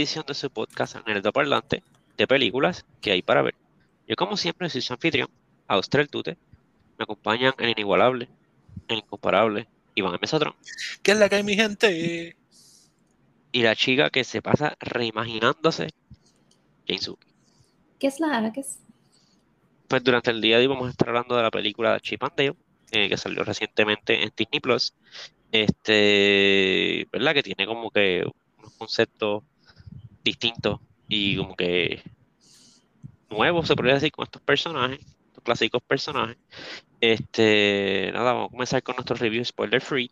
edición de su podcast Nerdo Parlante de películas que hay para ver. Yo como siempre soy su anfitrión, Austral Tute. Me acompañan el inigualable, el incomparable Iván Mesotron. ¿Qué es la que hay mi gente? Y la chica que se pasa reimaginándose, Jane Suki. ¿Qué es la que es? Pues durante el día de hoy vamos a estar hablando de la película Chip and Dale, eh, que salió recientemente en Disney Plus. Este, ¿verdad? Que tiene como que unos conceptos distintos y como que nuevos, se podría decir, con estos personajes, estos clásicos personajes. Este, nada, vamos a comenzar con nuestro review spoiler free.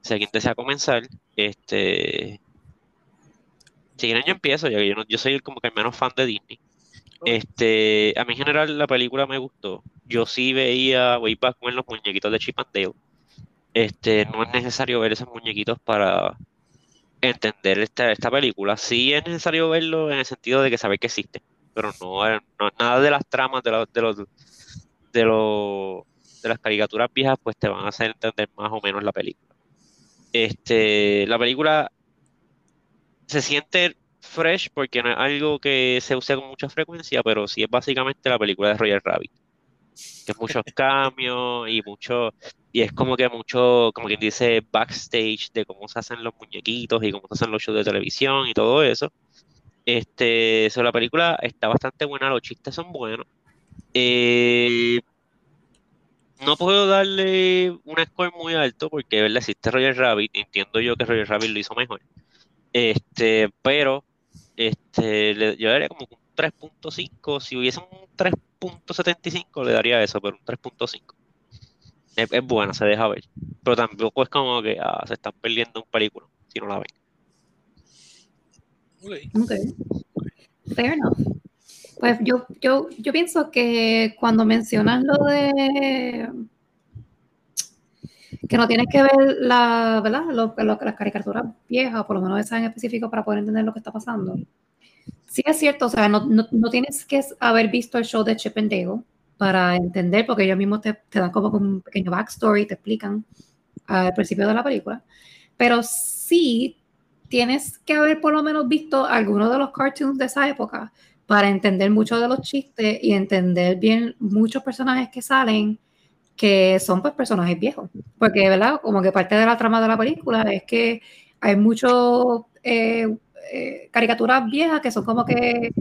Si alguien desea comenzar, este, si quieren yo empiezo, ya que yo, no, yo soy como que el menos fan de Disney. Este, a mí en general la película me gustó. Yo sí veía Way Back con los muñequitos de Chip and Dale. Este, no es necesario ver esos muñequitos para entender esta, esta película. Sí es necesario verlo en el sentido de que saber que existe, pero no, no nada de las tramas de los, de los de los de las caricaturas viejas pues te van a hacer entender más o menos la película. Este, la película se siente fresh porque no es algo que se use con mucha frecuencia, pero sí es básicamente la película de Roger Rabbit. Que es muchos cambios y mucho, y es como que mucho, como quien dice, backstage de cómo se hacen los muñequitos y cómo se hacen los shows de televisión y todo eso. Este, sobre la película está bastante buena, los chistes son buenos. Eh, no puedo darle un score muy alto porque. Existe Roger Rabbit, entiendo yo que Roger Rabbit lo hizo mejor. Este, pero este, le, yo daría como un 3.5. Si hubiese un 3.75, le daría eso, pero un 3.5. Es, es buena, se deja ver. Pero tampoco es como que ah, se están perdiendo un película si no la ven. Ok. Fair enough. Pues yo, yo, yo pienso que cuando mencionas lo de que no tienes que ver la, ¿verdad? las caricaturas viejas, por lo menos esas en específico, para poder entender lo que está pasando. Sí es cierto, o sea, no, no, no tienes que haber visto el show de Chip and Dale para entender, porque ellos mismos te, te dan como un pequeño backstory, te explican al principio de la película, pero sí tienes que haber por lo menos visto algunos de los cartoons de esa época para entender muchos de los chistes y entender bien muchos personajes que salen que son pues personajes viejos. Porque, ¿verdad? Como que parte de la trama de la película es que hay muchos eh, eh, caricaturas viejas que son como que,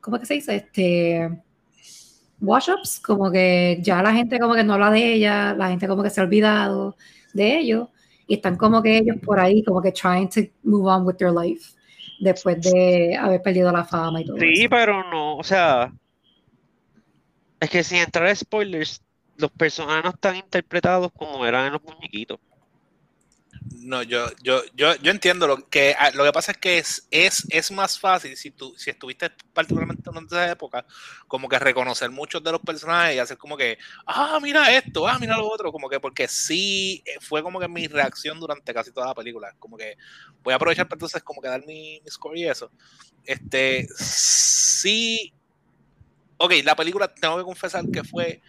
¿cómo es que se dice? Este, wash-ups, como que ya la gente como que no habla de ella, la gente como que se ha olvidado de ellos y están como que ellos por ahí como que trying to move on with their life después de haber perdido la fama y todo Sí, pero no, o sea, es que sin entrar a spoilers, los personajes no están interpretados como eran en los muñequitos. No, yo, yo, yo, yo entiendo lo que ah, lo que pasa es que es, es, es más fácil si tú, si estuviste particularmente en esa época, como que reconocer muchos de los personajes y hacer como que, ah, mira esto, ah, mira lo otro, como que porque sí eh, fue como que mi reacción durante casi toda la película. Como que voy a aprovechar para entonces como que dar mi, mi score y eso. Este sí. Ok, la película tengo que confesar que fue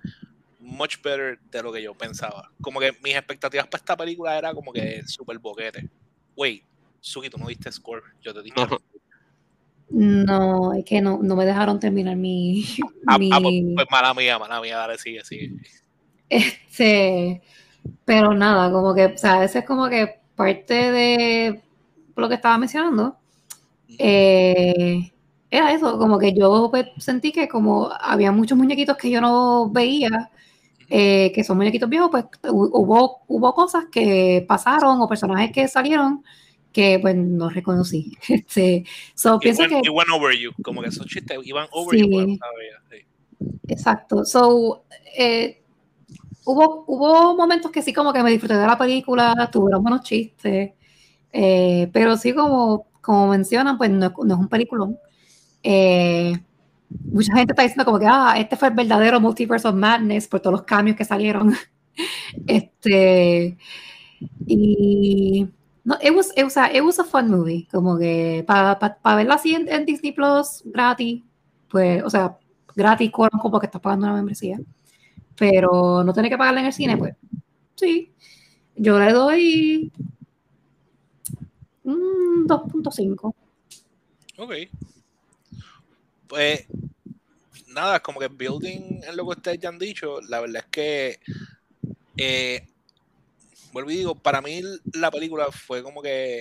much better de lo que yo pensaba. Como que mis expectativas para esta película era como que súper boquete. Wait, Suki, tú no diste score. Yo te dije. No, es que no, no me dejaron terminar mi. Ah, ah pues, pues, mala mía, mala mía, dale, sigue, sigue. Este. Pero nada, como que, o sea, ese es como que parte de lo que estaba mencionando. Eh, era eso, como que yo pues, sentí que como había muchos muñequitos que yo no veía, eh, que son muñequitos viejos, pues hubo, hubo cosas que pasaron o personajes que salieron que pues no reconocí. Este, so, pienso que, over you, como que esos chistes iban over you. Exacto. So, eh, hubo, hubo momentos que sí como que me disfruté de la película, tuvieron buenos chistes, eh, pero sí como, como mencionan, pues no, no es un peliculón. Eh, mucha gente está diciendo como que, ah, este fue el verdadero Multiverse of Madness por todos los cambios que salieron. este, y, no, it was, it was, a, it was a fun movie, como que para pa, verla así en, Disney Plus gratis, pues, o sea, gratis, como porque estás pagando una membresía, pero no tener que pagarla en el cine, pues, sí, yo le doy Un 2.5. Ok. Pues nada, como que building en lo que ustedes ya han dicho, la verdad es que eh, vuelvo y digo, para mí la película fue como que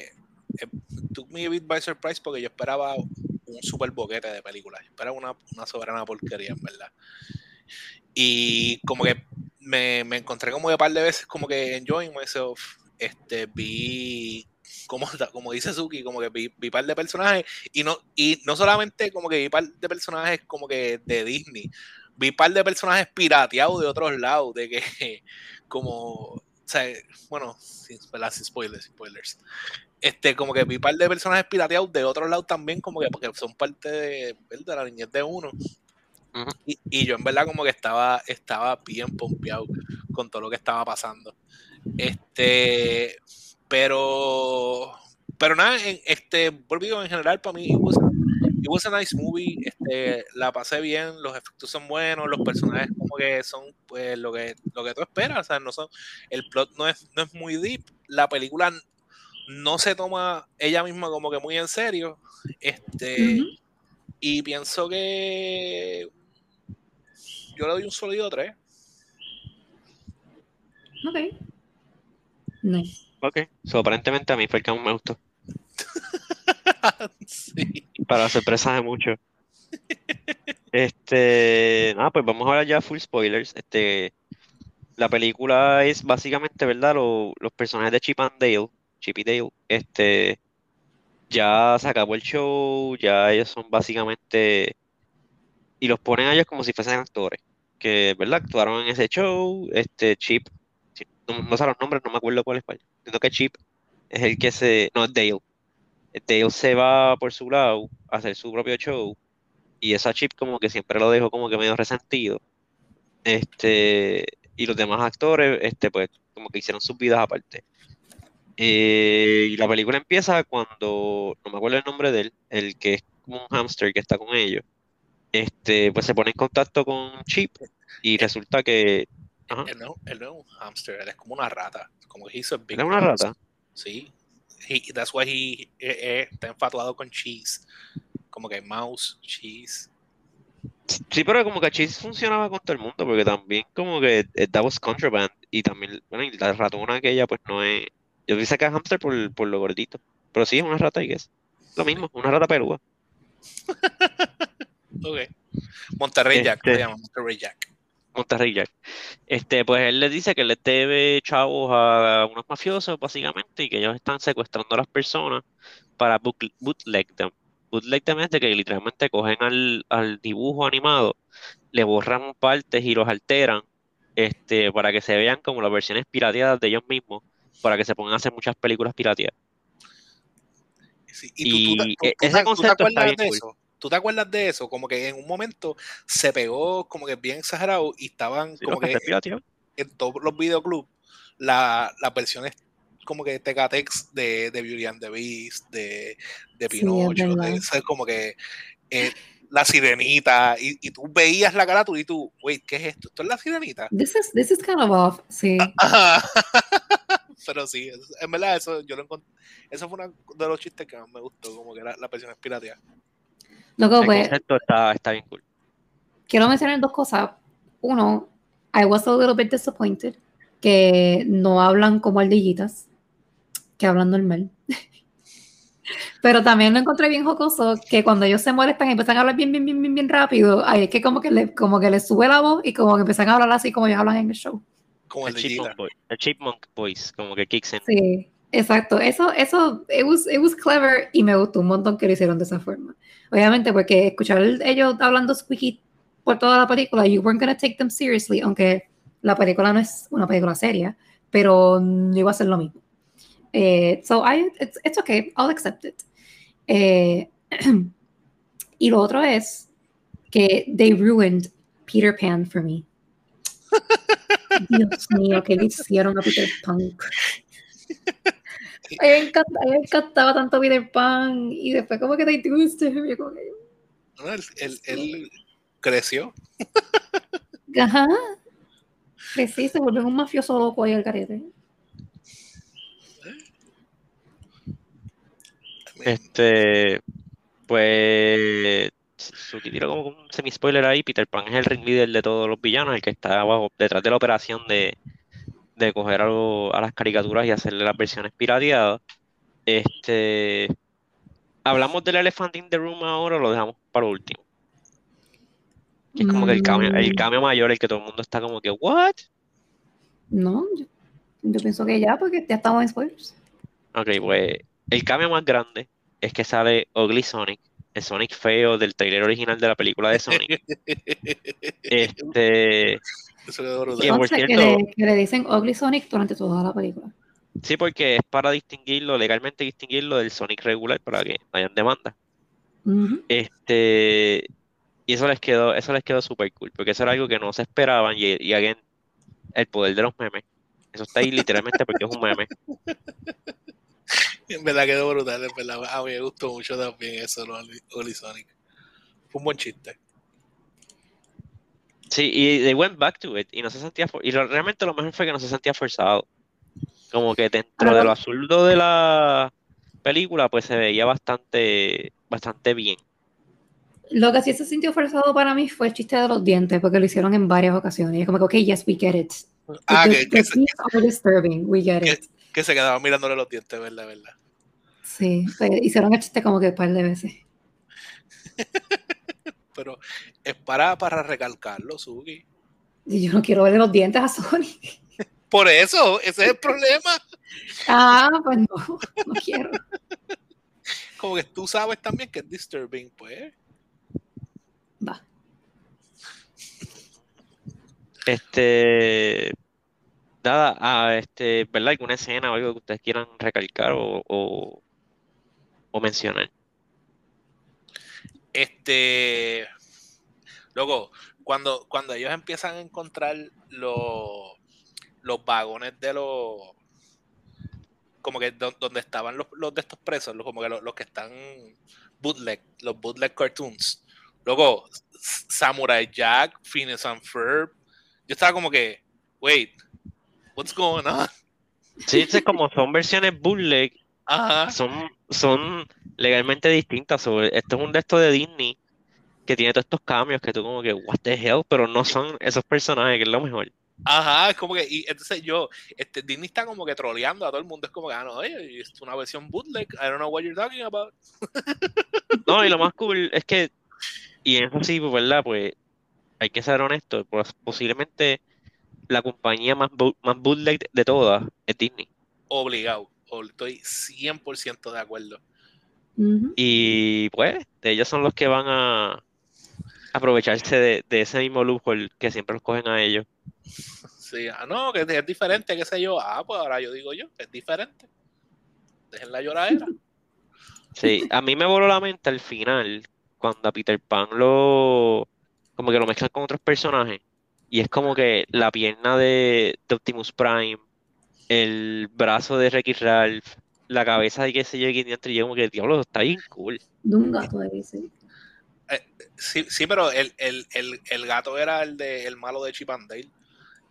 eh, took me a bit by surprise porque yo esperaba un super boquete de película, yo esperaba una, una soberana porquería, en verdad. Y como que me, me encontré como de par de veces como que enjoying myself, este, vi como, como dice Suki, como que vi, vi par de personajes y no, y no solamente como que vi par de personajes como que de Disney, vi par de personajes pirateados de otros lados, de que como, o sea, bueno, sin, sin spoilers, spoilers. Este, como que vi par de personajes pirateados de otros lados también, como que porque son parte de, de la niñez de uno. y, y, yo en verdad como que estaba, estaba bien pompeado con todo lo que estaba pasando. Este, pero, pero nada, en, este, volvido en general para mí, it was, it was, a nice movie, este, la pasé bien, los efectos son buenos, los personajes como que son pues lo que, lo que tú esperas, o sea, no son, el plot no es, no es muy deep, la película no se toma ella misma como que muy en serio, este, uh -huh. y pienso que yo le doy un sólido 3. Ok. Nice. Ok, so, aparentemente a mí fue el que me gustó. sí. Para sorpresa de muchos. Este, nada, pues vamos a hablar ya full spoilers. Este, la película es básicamente, ¿verdad? Lo, los personajes de Chip and Dale, Chip y Dale, este, ya se acabó el show, ya ellos son básicamente, y los ponen a ellos como si fuesen actores, que, ¿verdad? Actuaron en ese show, este, Chip, no, no sé los nombres, no me acuerdo cuál es español. Entiendo que Chip es el que se, no, es Dale. Dale se va por su lado a hacer su propio show y esa Chip como que siempre lo dejó como que medio resentido. Este, y los demás actores, este, pues, como que hicieron sus vidas aparte. Eh, y la película empieza cuando, no me acuerdo el nombre de él, el que es como un hamster que está con ellos, este, pues se pone en contacto con Chip y resulta que... Ajá. Él, no, él no es un hamster, él es como una rata. Como que hizo big ¿Es una rata? Sí. He, that's why he, eh, eh, está enfatuado con cheese. Como que mouse, cheese. Sí, pero como que Cheese funcionaba con todo el mundo, porque también como que that was contraband, y también, bueno, y la ratona aquella pues no es, yo pensé que es hamster por, por lo gordito, pero sí es una rata y que es lo mismo, una rata pelúa. ok. Monterrey este, Jack, se llama Monterrey Jack. Monterrey Jack. Este, pues él le dice que le debe chavos a unos mafiosos, básicamente, y que ellos están secuestrando a las personas para bootleg them bootleg también de que literalmente cogen al, al, dibujo animado, le borran partes y los alteran este, para que se vean como las versiones pirateadas de ellos mismos, para que se pongan a hacer muchas películas pirateadas. Sí, y, tú, tú, tú, ese concepto está bien de cool. eso? ¿Tú te acuerdas de eso? Como que en un momento se pegó como que bien exagerado y estaban sí, como que en, en, todos los videoclubs las la versiones como que Tecatex de, de Beauty and the Beast, de, de Pinocho, sí, de, como que eh, la sirenita, y, y, tú veías la carátula y tú, wait, ¿qué es esto? ¿Esto es la sirenita? This is, this is kind of off, sí. Pero sí, en verdad, eso yo lo encontré, eso fue uno de los chistes que más me gustó, como que la, la versión pirateada. Loco, El pues, concepto está, está bien cool. Quiero mencionar dos cosas. Uno, I was a little bit disappointed que no hablan como ardillitas que hablan normal. Pero también lo encontré bien jocoso que cuando ellos se molestan y empiezan a hablar bien, bien, bien, bien, bien rápido, ahí es que como que le, como que les sube la voz y como que empiezan a hablar así como ellos hablan en el show. Como el, el, chipmunk, voice, el chipmunk voice, como que kicks in. Sí, exacto. Eso, eso, it was, it was clever y me gustó un montón que lo hicieron de esa forma. Obviamente porque escuchar ellos hablando squeaky por toda la película, you weren't gonna take them seriously, aunque la película no es una película seria, pero no iba a ser lo mismo. Eh, so I, it's, it's okay, I'll accept it. Eh, y lo otro es que they ruined Peter Pan for me. Dios mío, que le hicieron a Peter Pan. A mí, me encantaba tanto Peter Pan y después como que this to him. Como que... No, él, él, él, creció. Ajá. Crecí, se volvió un mafioso loco ahí al carete. Este, pues, Suki tiró como un semi-spoiler ahí. Peter Pan es el ring leader de todos los villanos, el que está abajo, detrás de la operación de, de coger algo a las caricaturas y hacerle las versiones pirateadas. Este, hablamos del Elephant in the Room ahora o lo dejamos para último. Que es como que el cambio, el Mm, cambio mayor, el que todo el mundo está como que, ¿what? No, yo, yo pienso que ya, porque ya estamos en spoilers. Ok, pues el cambio más grande es que sale Ugly Sonic, el Sonic feo del trailer original de la película de Sonic. Este, Eso quedó brutal. Que le, que le dicen Ugly Sonic durante toda la película. sí, porque es para distinguirlo, legalmente distinguirlo del Sonic regular para que no hayan demanda. Este, y eso les quedó, eso les quedó súper cool, porque eso era algo que no se esperaban y, y again, el poder de los memes. Eso está ahí literalmente porque es un meme. En verdad quedó brutal, en verdad. A mí me gustó mucho también eso, lo Oli Sonic. Fue un buen chiste. Sí, y they went back to it y no se sentía for- y lo- realmente lo mejor fue que no se sentía forzado. Como que dentro de lo absurdo de la película, pues se veía bastante, bastante bien. Lo que sí se sintió forzado para mí fue el chiste de los dientes, porque lo hicieron en varias ocasiones. Y es como que, ok, yes, we get it. Ah, the, que, se, are disturbing, we get que- it. que se quedaba mirándole los dientes, verdad, verdad. Sí, pues, hicieron el chiste como que un par de veces. Pero es para, para recalcarlo, Suki. Y yo no quiero verle los dientes a Sonic. Por eso, ese es el problema. Ah, pues no, no quiero. Como que tú sabes también que es disturbing, pues. Va. Este, nada, ah, este, ¿verdad? ¿Alguna escena o algo que ustedes quieran recalcar o, o, o mencionar? Este. Luego, cuando, cuando ellos empiezan a encontrar los, los vagones de los. Como que do- donde estaban los, los de estos presos, los, como que los, los que están bootleg, los bootleg cartoons. Luego, Samurai Jack, Phineas and Ferb. Yo estaba como que, wait, what's going on? Sí, como son versiones bootleg, Ajá. son, son legalmente distintas. Sobre, esto es un de estos de Disney que tiene todos estos cambios que tú como que, what the hell, pero no son esos personajes, que es lo mejor. Ajá, es como que, y entonces yo, este, Disney está como que troleando a todo el mundo, es como que, ah, no, oye, es una versión bootleg, I don't know what you're talking about. No, y lo más cool es que, y eso sí, pues, ¿verdad? Pues hay que ser honesto, pues, posiblemente la compañía más, más bootleg de todas es Disney. Obligado, ob- estoy 100% de acuerdo. Y pues, ellos son los que van a aprovecharse de, de ese mismo lujo el que siempre los cogen a ellos. Sí, ah, no, que es diferente, qué sé yo, ah, pues ahora yo digo yo, es diferente. Dejen la lloradera. Sí, a mí me voló la mente al final, cuando a Peter Pan lo, como que lo mezclan con otros personajes, y es como que la pierna de, de Optimus Prime, el brazo de Wreck-It Ralph, la cabeza de qué sé yo, quién dentro, y yo como que, diablo, está bien cool. De un gato ahí, sí. Sí, sí pero el, el, el, el gato era el de el malo de Chip and Dale.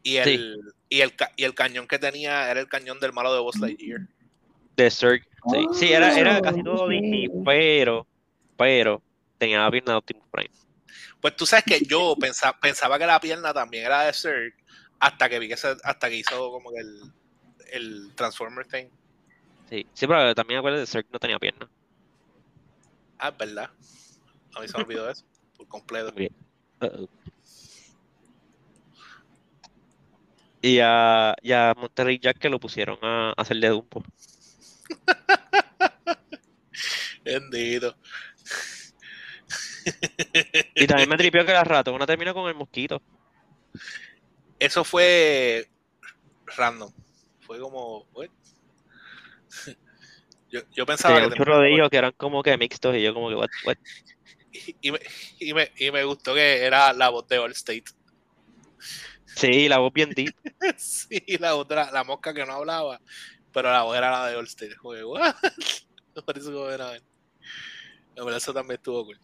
Y el, y, el, y el cañón que tenía era el cañón del malo de Buzz Lightyear. De Zurg, sí, sí, era, era casi todo Disney, pero, pero, tenía la pierna de Optimus Prime. Pues tú sabes que yo pensaba, pensaba que la pierna también era de Zurg hasta que vi que se- hasta que hizo como que el, el Transformer thing. Sí, sí, pero también acuerdo de Zurg no tenía pierna. Ah, es verdad. A mí se me olvidó eso por completo. Bien. Y a, y a Monterrey Jack que lo pusieron a, a hacer de Dumbo. Bendito. Y también me tripió que la ratona terminó con el mosquito. Eso fue random. Fue como. Yo, yo pensaba Tenía que de ellos que eran como que mixtos y yo como que, what, what? y, y me, y, me, y me gustó que era la voz de Allstate. Sí, la voz bien deep. sí, la otra, la mosca que no hablaba, pero la voz era la de Allstate. Como que, what? Por eso como era. Pero eso también estuvo cool.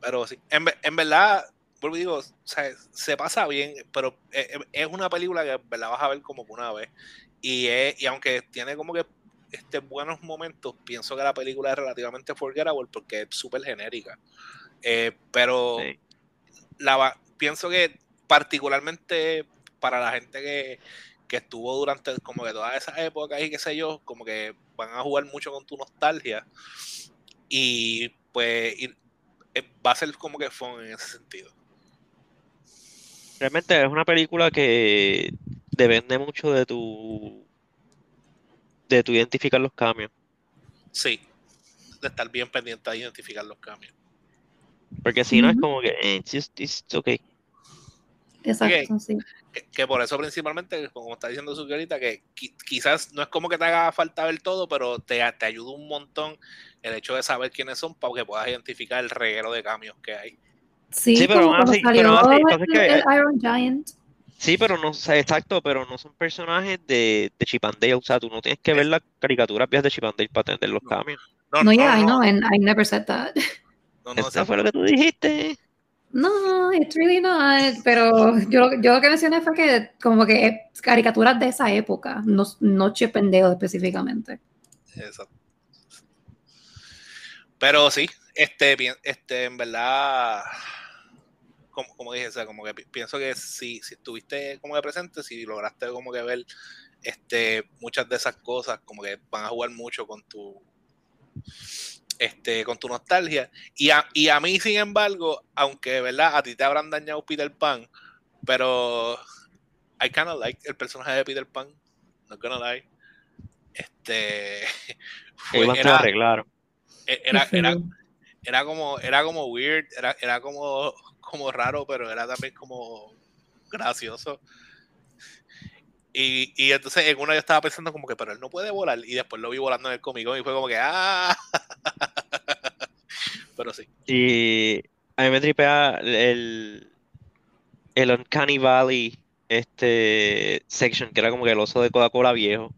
pero sí, en, en verdad, vuelvo digo, o sea, se pasa bien, pero es, es una película que la vas a ver como una vez. Y, es, y aunque tiene como que este, buenos momentos, pienso que la película es relativamente forgettable porque es súper genérica. Eh, pero Sí. la, va- pienso que particularmente para la gente que, que estuvo durante como que todas esas épocas y qué sé yo, como que van a jugar mucho con tu nostalgia y pues y, eh, va a ser como que fun en ese sentido. Realmente es una película que depende mucho de tu de tu identificar los cambios. Sí, de estar bien pendiente de identificar los cambios. Porque si no es como que eh, it's just- it's okay. Exacto, sí. Que, que por eso principalmente, como está diciendo su ahorita, que qui- quizás no es como que te haga falta ver todo, pero te, te ayuda un montón el hecho de saber quiénes son para que puedas identificar el reguero de cambios que hay. Sí, Sí, pero así- salió pero aún así, el, pasa que- el Iron Giant. Sí, pero no, o sea, exacto, pero no son personajes de, de Chip and Dale. O sea, tú no tienes que ver las caricaturas viejas de Chip and Dale para entender los No. cambios. No, No, no, yeah, I no, know, and I never said that. no, no, Eso fue lo que tú dijiste. No, it's really not. Pero yo, yo lo que mencioné fue que como que caricaturas de esa época, no, no Chip and Dale específicamente. Exacto. Pero sí, este, este, en verdad, como, como dije, o sea, como que pi- pienso que si, si estuviste como que presente, si lograste como que ver este, muchas de esas cosas, como que van a jugar mucho con tu este, con tu nostalgia. Y a, y a mí, sin embargo, aunque verdad, a ti te habrán dañado Peter Pan, pero I kinda like el personaje de Peter Pan, not gonna lie. Este fue, era, arreglaron. era, Qué era, feo. era como era como weird, era, era como, como raro, pero era también como gracioso. Y, y entonces en uno yo estaba pensando como que, pero él no puede volar. Y después lo vi volando en el Comic Con y fue como que, ah. pero sí. Y a mí me tripea el, el Uncanny Valley este section, que era como que el oso de Coca-Cola viejo.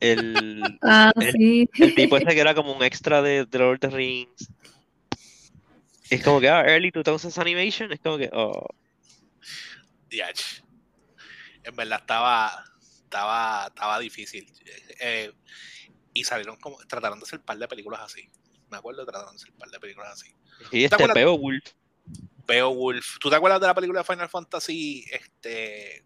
El, Ah, El- sí. el tipo ese que era como un extra de, de Lord of the Rings. Es como que, ah, early 2000s animation. Es como que, oh. En verdad estaba, estaba, estaba difícil. Eh, y salieron como, trataron de hacer un par de películas así. Me acuerdo, trataron de hacer un par de películas así. Y este? Beowulf, Beowulf. ¿Tú te acuerdas de la película de Final Fantasy? Este?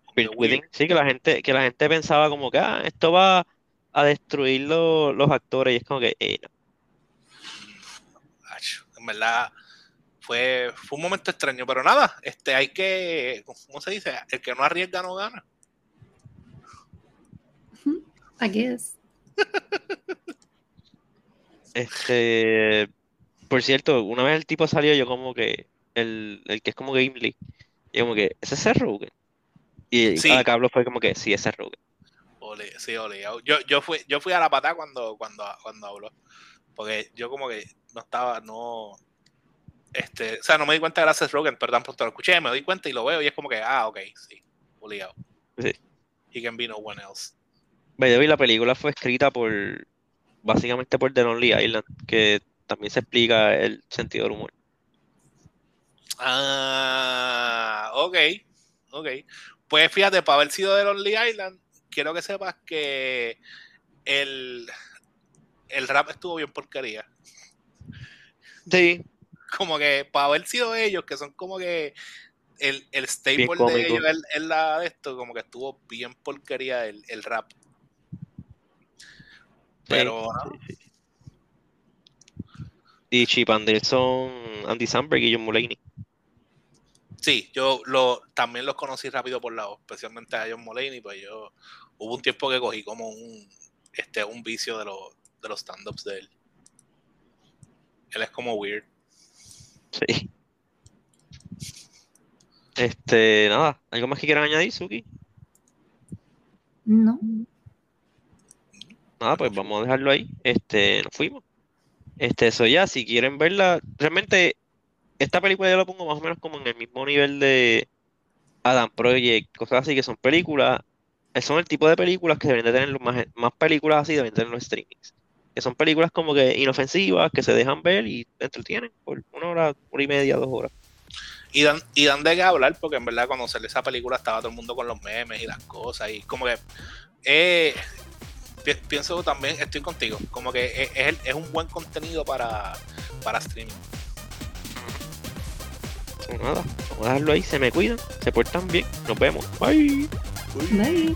Sí, que la gente, que la gente pensaba como que, ah, esto va a destruir lo- los actores. Y es como que, eh, no. En verdad fue, fue un momento extraño, pero nada, este hay que, ¿cómo se dice? El que no arriesga no gana. I guess. Este, por cierto, una vez el tipo salió, yo como que, el, el que es como Gimli, y como que, ¿ese es Seth Rogen? Y Sí. cada que habló fue como que, sí, ese es Rogen. Ole, sí, ole. Yo, yo fui, yo fui a la patada cuando, cuando, cuando habló. Porque yo como que no estaba, no. Este, o sea, no me di cuenta era Seth Rogen, pero tan pronto lo escuché, me doy cuenta y lo veo y es como que, ah, ok, sí, obligado. Sí. He can be no one else. The way, la película fue escrita por, básicamente por The Lonely Island, que también se explica el sentido del humor. Ah, ok, ok. Pues fíjate, para haber sido de Lonely Island, quiero que sepas que el, el rap estuvo bien porquería. Sí, Como que para haber sido ellos, que son como que el, el staple de ellos en la de esto, como que estuvo bien porquería el, el rap. Pero sí, sí. Y Chip and Dale son Andy Samberg y John Mulaney. sí, yo lo, también los conocí rápido por lado, especialmente a John Mulaney, pues yo hubo un tiempo que cogí como un este un vicio de los de los stand-ups de él. Él es como weird. Sí. Este, nada, ¿algo más que quieran añadir, Suki? No. Nada, pues vamos a dejarlo ahí. Este, nos fuimos. Este, eso ya, si quieren verla, realmente esta película yo la pongo más o menos como en el mismo nivel de Adam Project, cosas así que son películas, son el tipo de películas que deben de tener los más, más películas así, deben tener los streamings. Que son películas como que inofensivas, que se dejan ver y te entretienen por una hora, hora y media, dos horas. Y dan, y dan de qué hablar, porque en verdad cuando salió esa película estaba todo el mundo con los memes y las cosas. Y como que eh, pi- pienso también, estoy contigo, como que es, es, es un buen contenido para, para streaming. Pues nada, vamos a dejarlo ahí, se me cuidan, se portan bien, nos vemos. Bye. Bye.